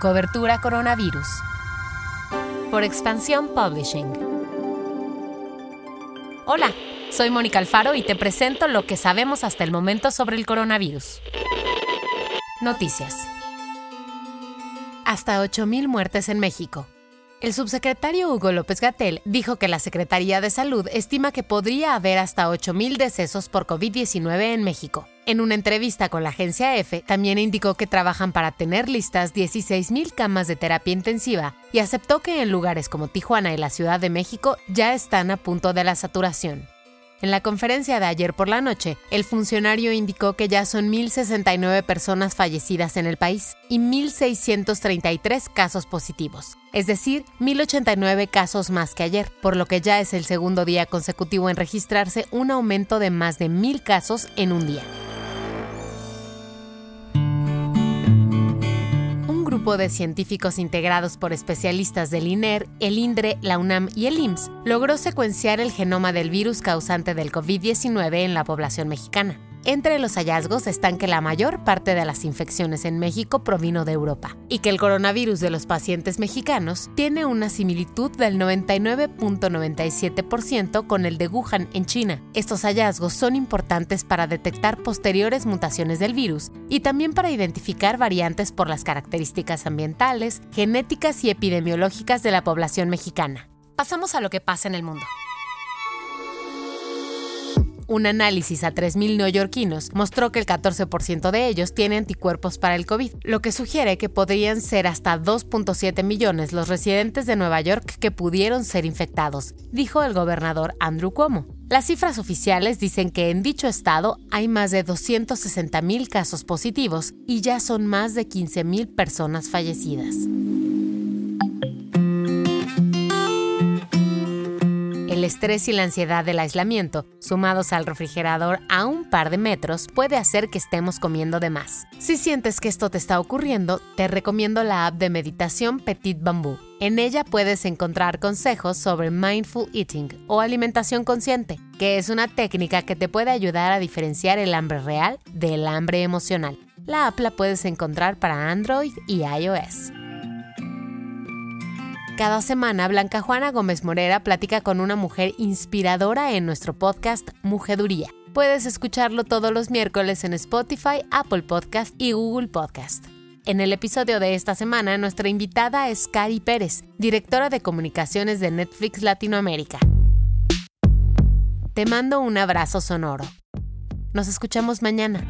Cobertura Coronavirus. Por Expansión Publishing. Hola, soy Mónica Alfaro y te presento lo que sabemos hasta el momento sobre el coronavirus. Noticias. Hasta 8.000 muertes en México. El subsecretario Hugo López Gatel dijo que la Secretaría de Salud estima que podría haber hasta 8.000 decesos por COVID-19 en México. En una entrevista con la agencia EFE, también indicó que trabajan para tener listas 16.000 camas de terapia intensiva y aceptó que en lugares como Tijuana y la Ciudad de México ya están a punto de la saturación. En la conferencia de ayer por la noche, el funcionario indicó que ya son 1.069 personas fallecidas en el país y 1.633 casos positivos, es decir, 1.089 casos más que ayer, por lo que ya es el segundo día consecutivo en registrarse un aumento de más de 1.000 casos en un día. De científicos integrados por especialistas del INER, el INDRE, la UNAM y el IMSS logró secuenciar el genoma del virus causante del COVID-19 en la población mexicana. Entre los hallazgos están que la mayor parte de las infecciones en México provino de Europa y que el coronavirus de los pacientes mexicanos tiene una similitud del 99.97% con el de Wuhan en China. Estos hallazgos son importantes para detectar posteriores mutaciones del virus y también para identificar variantes por las características ambientales, genéticas y epidemiológicas de la población mexicana. Pasamos a lo que pasa en el mundo. Un análisis a 3.000 neoyorquinos mostró que el 14% de ellos tiene anticuerpos para el COVID, lo que sugiere que podrían ser hasta 2.7 millones los residentes de Nueva York que pudieron ser infectados, dijo el gobernador Andrew Cuomo. Las cifras oficiales dicen que en dicho estado hay más de 260.000 casos positivos y ya son más de 15.000 personas fallecidas. El estrés y la ansiedad del aislamiento, sumados al refrigerador a un par de metros, puede hacer que estemos comiendo de más. Si sientes que esto te está ocurriendo, te recomiendo la app de meditación Petit Bambú. En ella puedes encontrar consejos sobre mindful eating o alimentación consciente, que es una técnica que te puede ayudar a diferenciar el hambre real del hambre emocional. La app la puedes encontrar para Android y iOS. Cada semana, Blanca Juana Gómez Morera platica con una mujer inspiradora en nuestro podcast Mujeduría. Puedes escucharlo todos los miércoles en Spotify, Apple Podcast y Google Podcast. En el episodio de esta semana, nuestra invitada es Cari Pérez, directora de comunicaciones de Netflix Latinoamérica. Te mando un abrazo sonoro. Nos escuchamos mañana.